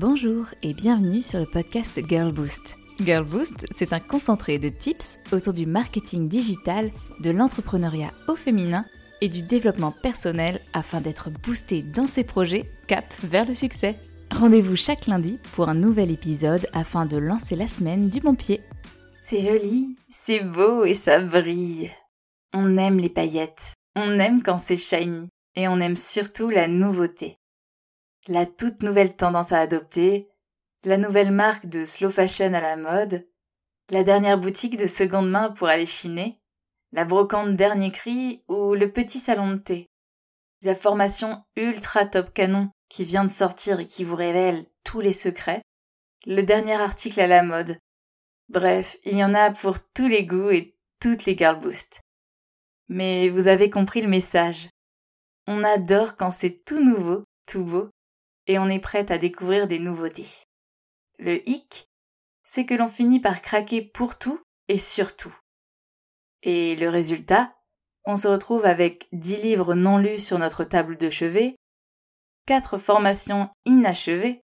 Bonjour et bienvenue sur le podcast Girl Boost. Girl Boost, c'est un concentré de tips autour du marketing digital, de l'entrepreneuriat au féminin et du développement personnel afin d'être boosté dans ses projets cap vers le succès. Rendez-vous chaque lundi pour un nouvel épisode afin de lancer la semaine du bon pied. C'est joli, c'est beau et ça brille. On aime les paillettes, on aime quand c'est shiny et on aime surtout la nouveauté la toute nouvelle tendance à adopter, la nouvelle marque de slow fashion à la mode, la dernière boutique de seconde main pour aller chiner, la brocante dernier cri ou le petit salon de thé. La formation ultra top canon qui vient de sortir et qui vous révèle tous les secrets, le dernier article à la mode. Bref, il y en a pour tous les goûts et toutes les girl boosts. Mais vous avez compris le message. On adore quand c'est tout nouveau, tout beau, et on est prête à découvrir des nouveautés. Le hic, c'est que l'on finit par craquer pour tout et surtout. Et le résultat, on se retrouve avec dix livres non lus sur notre table de chevet, quatre formations inachevées,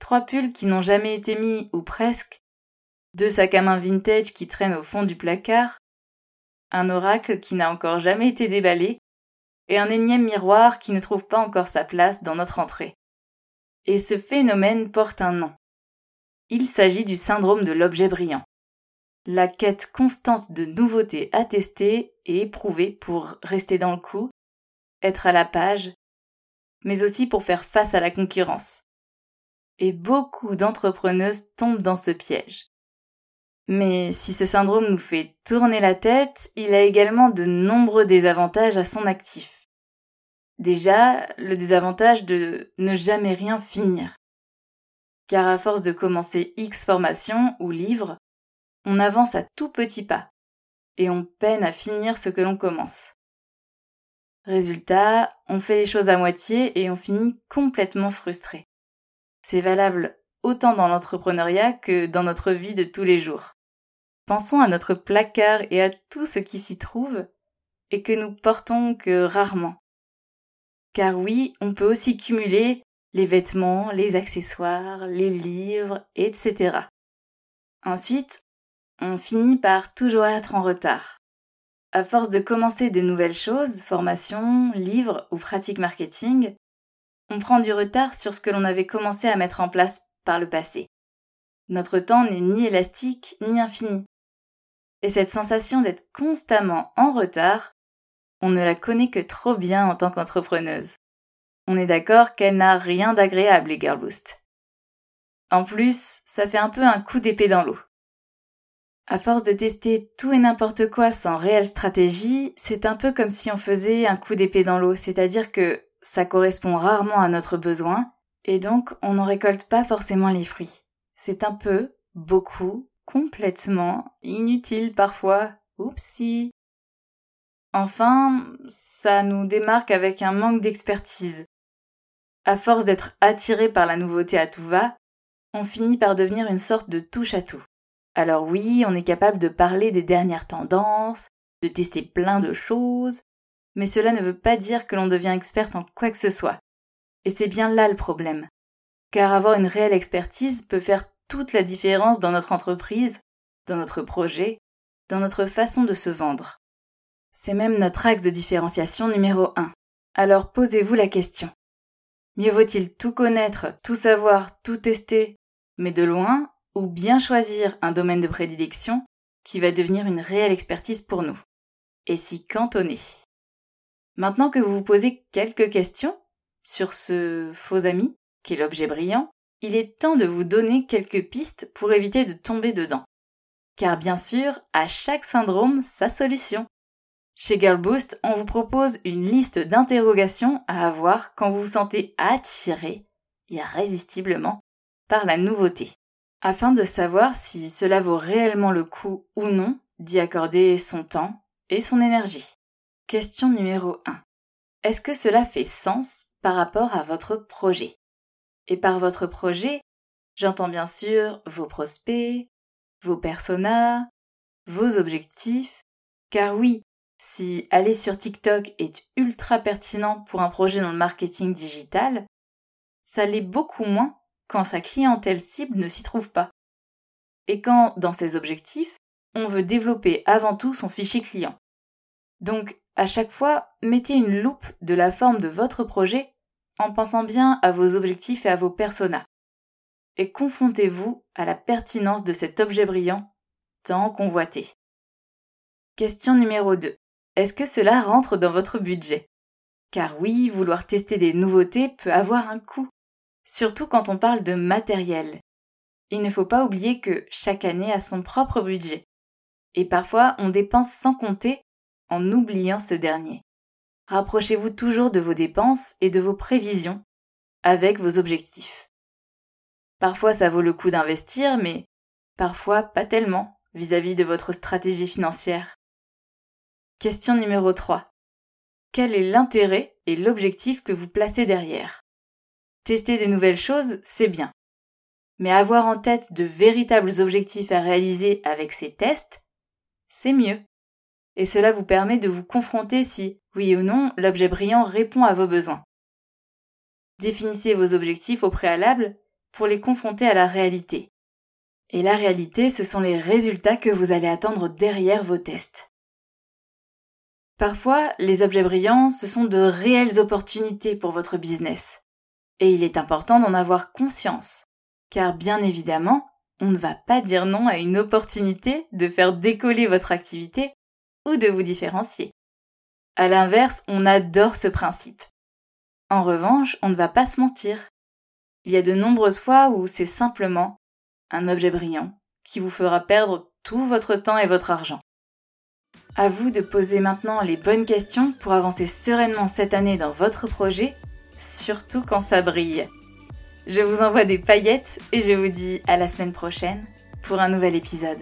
trois pulls qui n'ont jamais été mis ou presque, deux sacs à main vintage qui traînent au fond du placard, un oracle qui n'a encore jamais été déballé, et un énième miroir qui ne trouve pas encore sa place dans notre entrée. Et ce phénomène porte un nom. Il s'agit du syndrome de l'objet brillant. La quête constante de nouveautés à et éprouver pour rester dans le coup, être à la page, mais aussi pour faire face à la concurrence. Et beaucoup d'entrepreneuses tombent dans ce piège. Mais si ce syndrome nous fait tourner la tête, il a également de nombreux désavantages à son actif. Déjà, le désavantage de ne jamais rien finir. Car à force de commencer X formations ou livres, on avance à tout petits pas, et on peine à finir ce que l'on commence. Résultat, on fait les choses à moitié et on finit complètement frustré. C'est valable autant dans l'entrepreneuriat que dans notre vie de tous les jours. Pensons à notre placard et à tout ce qui s'y trouve et que nous portons que rarement. Car oui, on peut aussi cumuler les vêtements, les accessoires, les livres, etc. Ensuite, on finit par toujours être en retard. À force de commencer de nouvelles choses, formations, livres ou pratiques marketing, on prend du retard sur ce que l'on avait commencé à mettre en place par le passé. Notre temps n'est ni élastique ni infini. Et cette sensation d'être constamment en retard, on ne la connaît que trop bien en tant qu'entrepreneuse. On est d'accord qu'elle n'a rien d'agréable, les Girl Boost. En plus, ça fait un peu un coup d'épée dans l'eau. À force de tester tout et n'importe quoi sans réelle stratégie, c'est un peu comme si on faisait un coup d'épée dans l'eau, c'est-à-dire que ça correspond rarement à notre besoin, et donc on n'en récolte pas forcément les fruits. C'est un peu, beaucoup, complètement, inutile parfois, oupsie. Enfin, ça nous démarque avec un manque d'expertise. À force d'être attiré par la nouveauté à tout va, on finit par devenir une sorte de touche à tout. Alors oui, on est capable de parler des dernières tendances, de tester plein de choses, mais cela ne veut pas dire que l'on devient experte en quoi que ce soit. Et c'est bien là le problème. Car avoir une réelle expertise peut faire toute la différence dans notre entreprise, dans notre projet, dans notre façon de se vendre. C'est même notre axe de différenciation numéro un. Alors posez-vous la question. Mieux vaut-il tout connaître, tout savoir, tout tester, mais de loin, ou bien choisir un domaine de prédilection qui va devenir une réelle expertise pour nous, et s'y cantonner. Maintenant que vous vous posez quelques questions sur ce faux ami, qui est l'objet brillant, il est temps de vous donner quelques pistes pour éviter de tomber dedans. Car bien sûr, à chaque syndrome, sa solution. Chez Girlboost, on vous propose une liste d'interrogations à avoir quand vous vous sentez attiré, irrésistiblement, par la nouveauté, afin de savoir si cela vaut réellement le coup ou non d'y accorder son temps et son énergie. Question numéro 1. Est-ce que cela fait sens par rapport à votre projet? Et par votre projet, j'entends bien sûr vos prospects, vos personas, vos objectifs, car oui, si aller sur TikTok est ultra pertinent pour un projet dans le marketing digital, ça l'est beaucoup moins quand sa clientèle cible ne s'y trouve pas. Et quand, dans ses objectifs, on veut développer avant tout son fichier client. Donc, à chaque fois, mettez une loupe de la forme de votre projet en pensant bien à vos objectifs et à vos personas. Et confrontez-vous à la pertinence de cet objet brillant tant convoité. Question numéro 2. Est-ce que cela rentre dans votre budget? Car oui, vouloir tester des nouveautés peut avoir un coût, surtout quand on parle de matériel. Il ne faut pas oublier que chaque année a son propre budget. Et parfois, on dépense sans compter en oubliant ce dernier. Rapprochez-vous toujours de vos dépenses et de vos prévisions avec vos objectifs. Parfois ça vaut le coup d'investir, mais parfois pas tellement vis-à-vis de votre stratégie financière. Question numéro 3. Quel est l'intérêt et l'objectif que vous placez derrière? Tester des nouvelles choses, c'est bien. Mais avoir en tête de véritables objectifs à réaliser avec ces tests, c'est mieux et cela vous permet de vous confronter si, oui ou non, l'objet brillant répond à vos besoins. Définissez vos objectifs au préalable pour les confronter à la réalité. Et la réalité, ce sont les résultats que vous allez attendre derrière vos tests. Parfois, les objets brillants, ce sont de réelles opportunités pour votre business. Et il est important d'en avoir conscience. Car bien évidemment, on ne va pas dire non à une opportunité de faire décoller votre activité ou de vous différencier. À l'inverse, on adore ce principe. En revanche, on ne va pas se mentir. Il y a de nombreuses fois où c'est simplement un objet brillant qui vous fera perdre tout votre temps et votre argent. À vous de poser maintenant les bonnes questions pour avancer sereinement cette année dans votre projet, surtout quand ça brille. Je vous envoie des paillettes et je vous dis à la semaine prochaine pour un nouvel épisode.